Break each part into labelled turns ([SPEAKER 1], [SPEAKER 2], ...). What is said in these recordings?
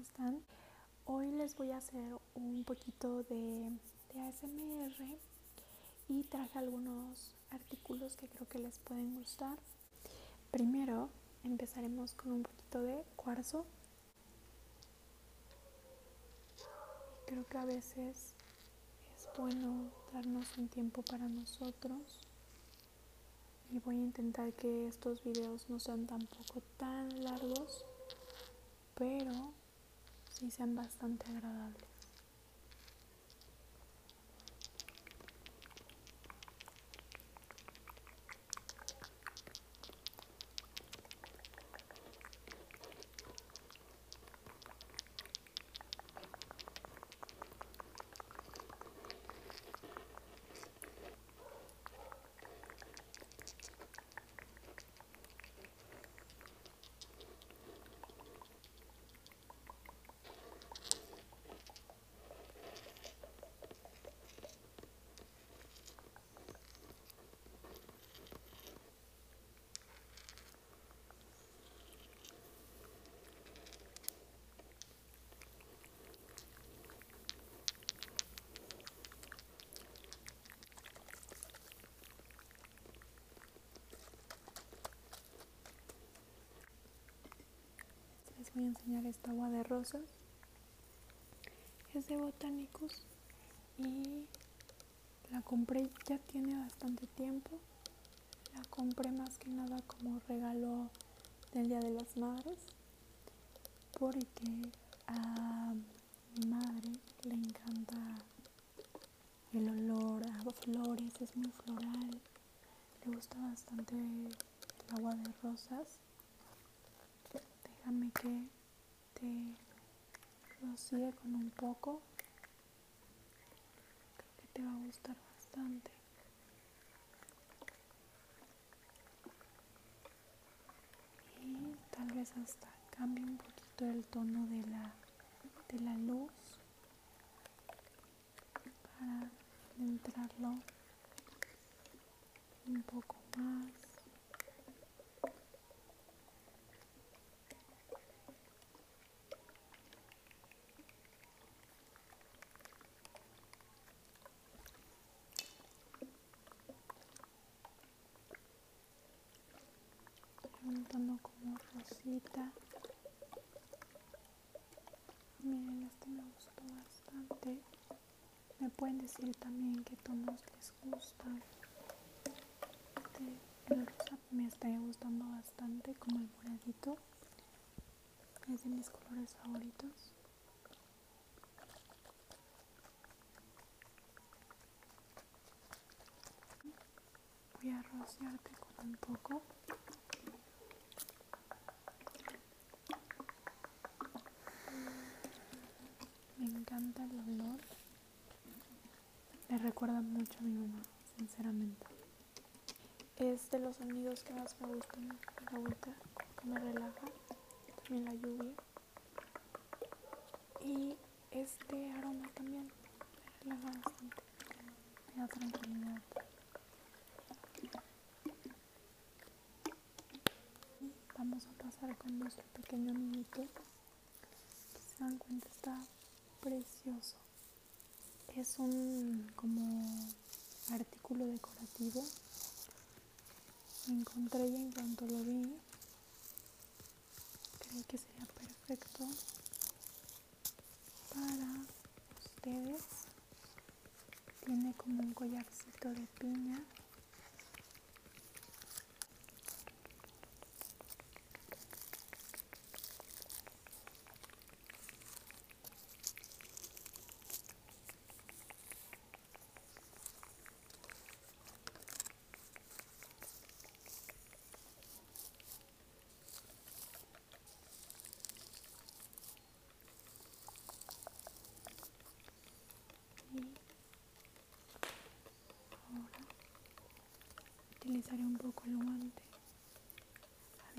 [SPEAKER 1] están? Hoy les voy a hacer un poquito de, de ASMR y traje algunos artículos que creo que les pueden gustar. Primero empezaremos con un poquito de cuarzo. Creo que a veces es bueno darnos un tiempo para nosotros y voy a intentar que estos videos no sean tampoco tan largos pero sí sean bastante agradables voy a enseñar esta agua de rosas. Es de Botanicus y la compré ya tiene bastante tiempo. La compré más que nada como regalo del Día de las Madres porque a mi madre le encanta el olor a flores, es muy floral. Le gusta bastante el agua de rosas déjame que te rocíe con un poco. Creo que te va a gustar bastante. Y tal vez hasta cambie un poquito el tono de la de la luz para entrarlo un poco más un tono como rosita miren este me gustó bastante me pueden decir también qué tonos les gustan este, me está gustando bastante como el moradito es de mis colores favoritos. Voy a rociarte con un poco. Me encanta el recuerda mucho a mi mamá, sinceramente. Es de los sonidos que más me gustan la vuelta, que me relaja. También la lluvia. Y este aroma también me relaja bastante. Me da tranquilidad. Vamos a pasar con nuestro pequeño niñito. Si se dan cuenta está precioso. Es un como artículo decorativo. Encontré y en cuanto lo vi, creí que sería perfecto para ustedes. Tiene como un collarcito de piña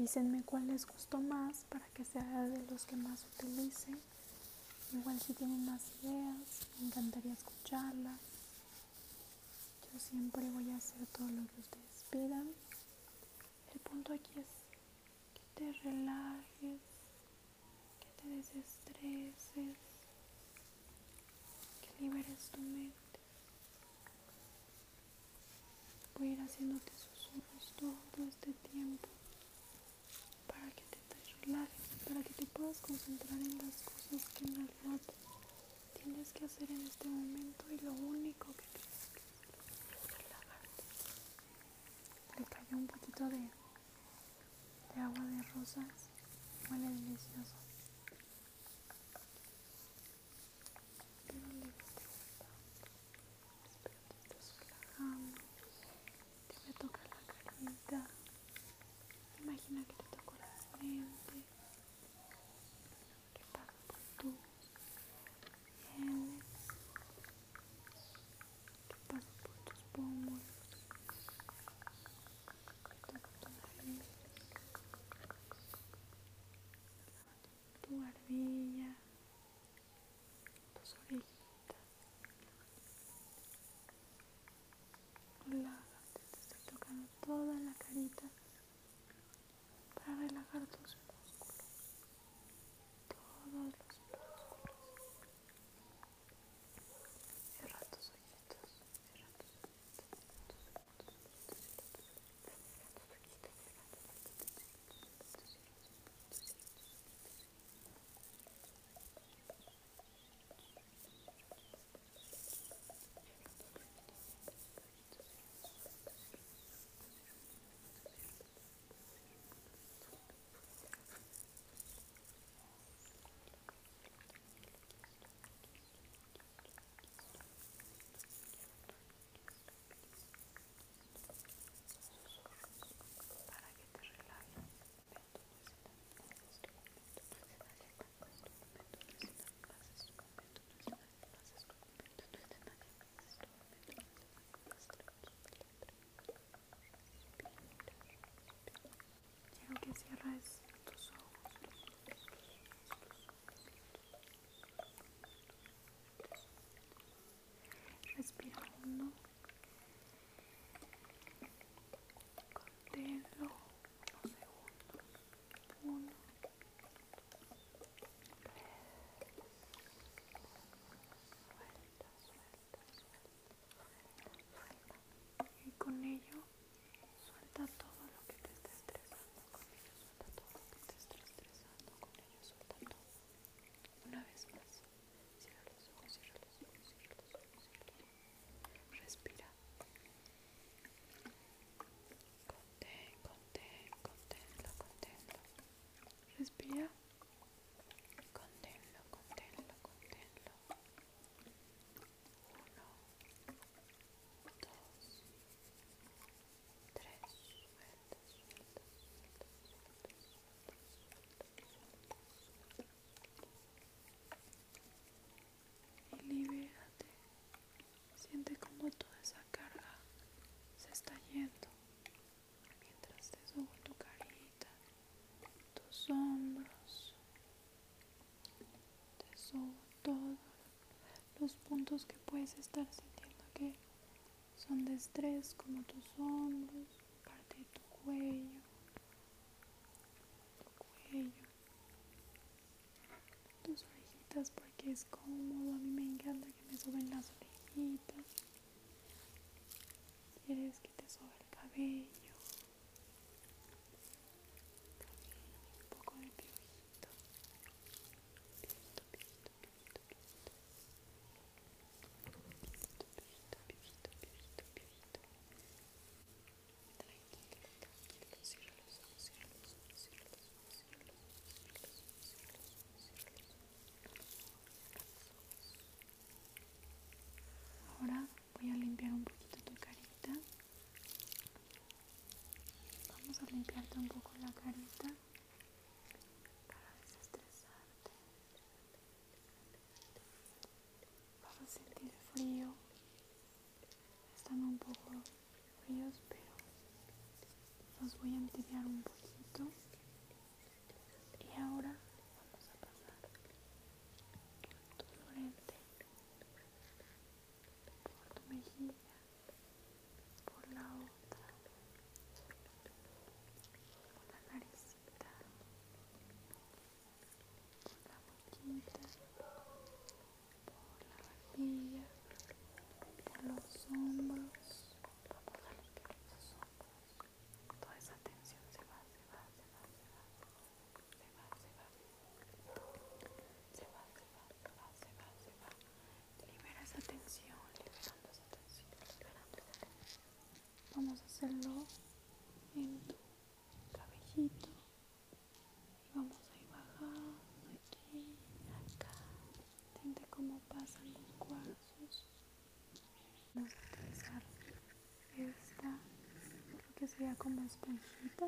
[SPEAKER 1] Avísenme cuál les gustó más para que sea de los que más utilicen. Igual si tienen más ideas, me encantaría escucharlas. Yo siempre voy a hacer todo lo que ustedes pidan. El punto aquí es que te relajes, que te desestreses, que liberes tu mente. Voy a ir haciéndote su hacer en este momento y lo único que tienes que es relajarte. Le cayó un poquito de agua de rosas, huele delicioso. orejitas. Te estoy tocando toda la carita para relajar tus his beer. puedes estar sintiendo que son de estrés como tus hombros, parte de tu cuello, tu cuello, tus orejitas porque es cómodo, a mí me encanta que me suben las orejitas, quieres que te sobe el cabello. Mm-hmm. hacerlo en tu cabellito. Y vamos a ir bajando aquí acá. Siente cómo pasan los cuarzos vamos a utilizar esta lo que sería como esponjita.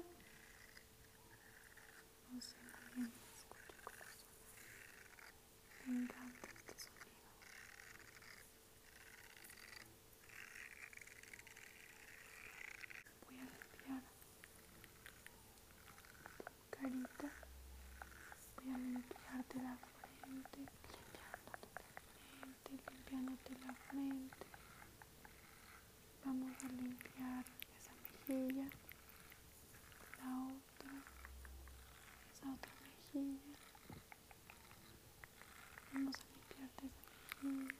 [SPEAKER 1] Mejilla,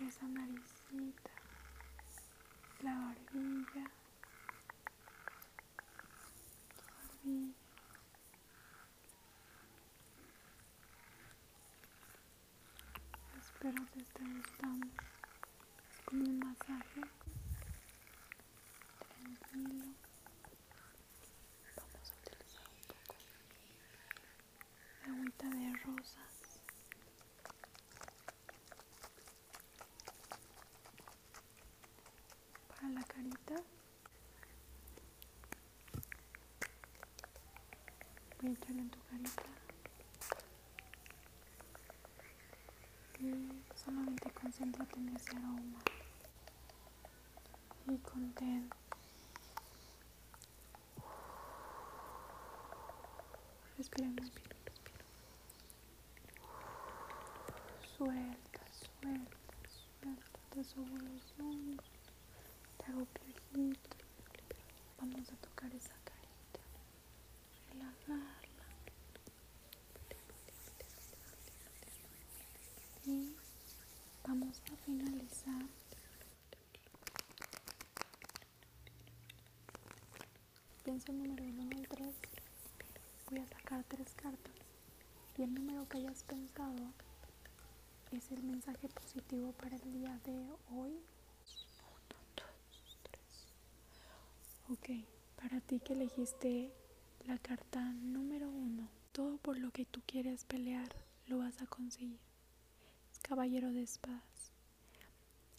[SPEAKER 1] esa naricita, la barbilla, tu barbilla. Espero te esté gustando. Es como un masaje. Tranquilo. Vamos a utilizar un poco de agüita de rosas. Para la carita. En tu carita. y solamente concéntrate en ese aroma. Y contén. Respira respira respira. Suelta suelta suelta. Hombros te hago piojito vamos a tocar esa y vamos a finalizar. Pienso el número 1 al 3 voy a sacar tres cartas. Y el número que hayas pensado es el mensaje positivo para el día de hoy. 1, 2, 3 ok para ti que elegiste la carta número 1 todo por lo que tú quieres pelear lo vas a conseguir caballero de espadas.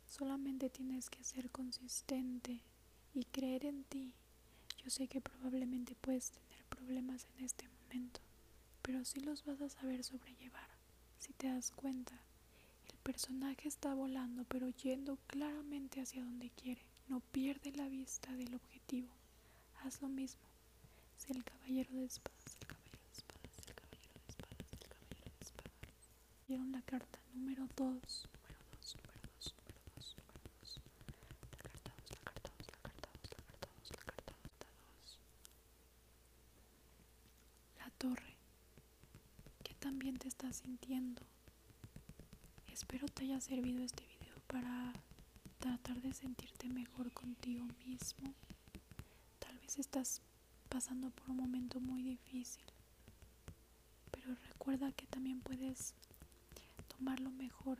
[SPEAKER 1] Solamente tienes que ser consistente y creer en ti. Yo sé que probablemente puedes tener problemas en este momento, pero sí los vas a saber sobrellevar. Si te das cuenta, el personaje está volando, pero yendo claramente hacia donde quiere. No pierde la vista del objetivo. Haz lo mismo. El caballero de espadas, el caballero de espadas, el caballero de espadas, el caballero de espadas. Vieron la carta número 2, número 2, número 2, número 2, número 2. La carta 2, la carta 2, la carta 2, la carta 2, la carta 2, la 2. La torre. ¿Qué también te estás sintiendo? Espero te haya servido este video para tratar de sentirte mejor contigo mismo. Tal vez estás pasando por un momento muy difícil, pero recuerda que también puedes tomar lo mejor.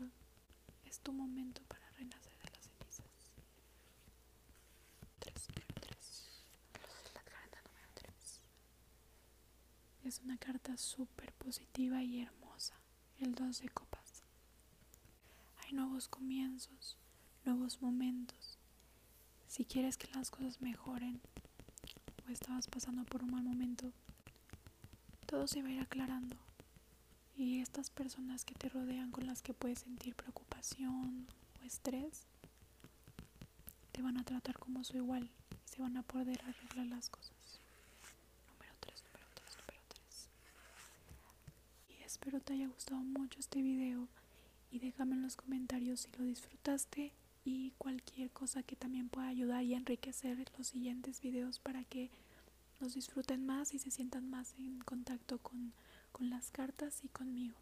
[SPEAKER 1] Es tu momento para renacer de las cenizas. 3, número 3. La carta número 3. Es una carta súper positiva y hermosa. El 2 de copas. Hay nuevos comienzos, nuevos momentos. Si quieres que las cosas mejoren estabas pasando por un mal momento, todo se va a ir aclarando y estas personas que te rodean con las que puedes sentir preocupación o estrés te van a tratar como su igual y se van a poder arreglar las cosas. Número 3, número 3, número 3. Y espero te haya gustado mucho este video y déjame en los comentarios si lo disfrutaste y cualquier cosa que también pueda ayudar y enriquecer los siguientes videos para que los disfruten más y se sientan más en contacto con con las cartas y conmigo.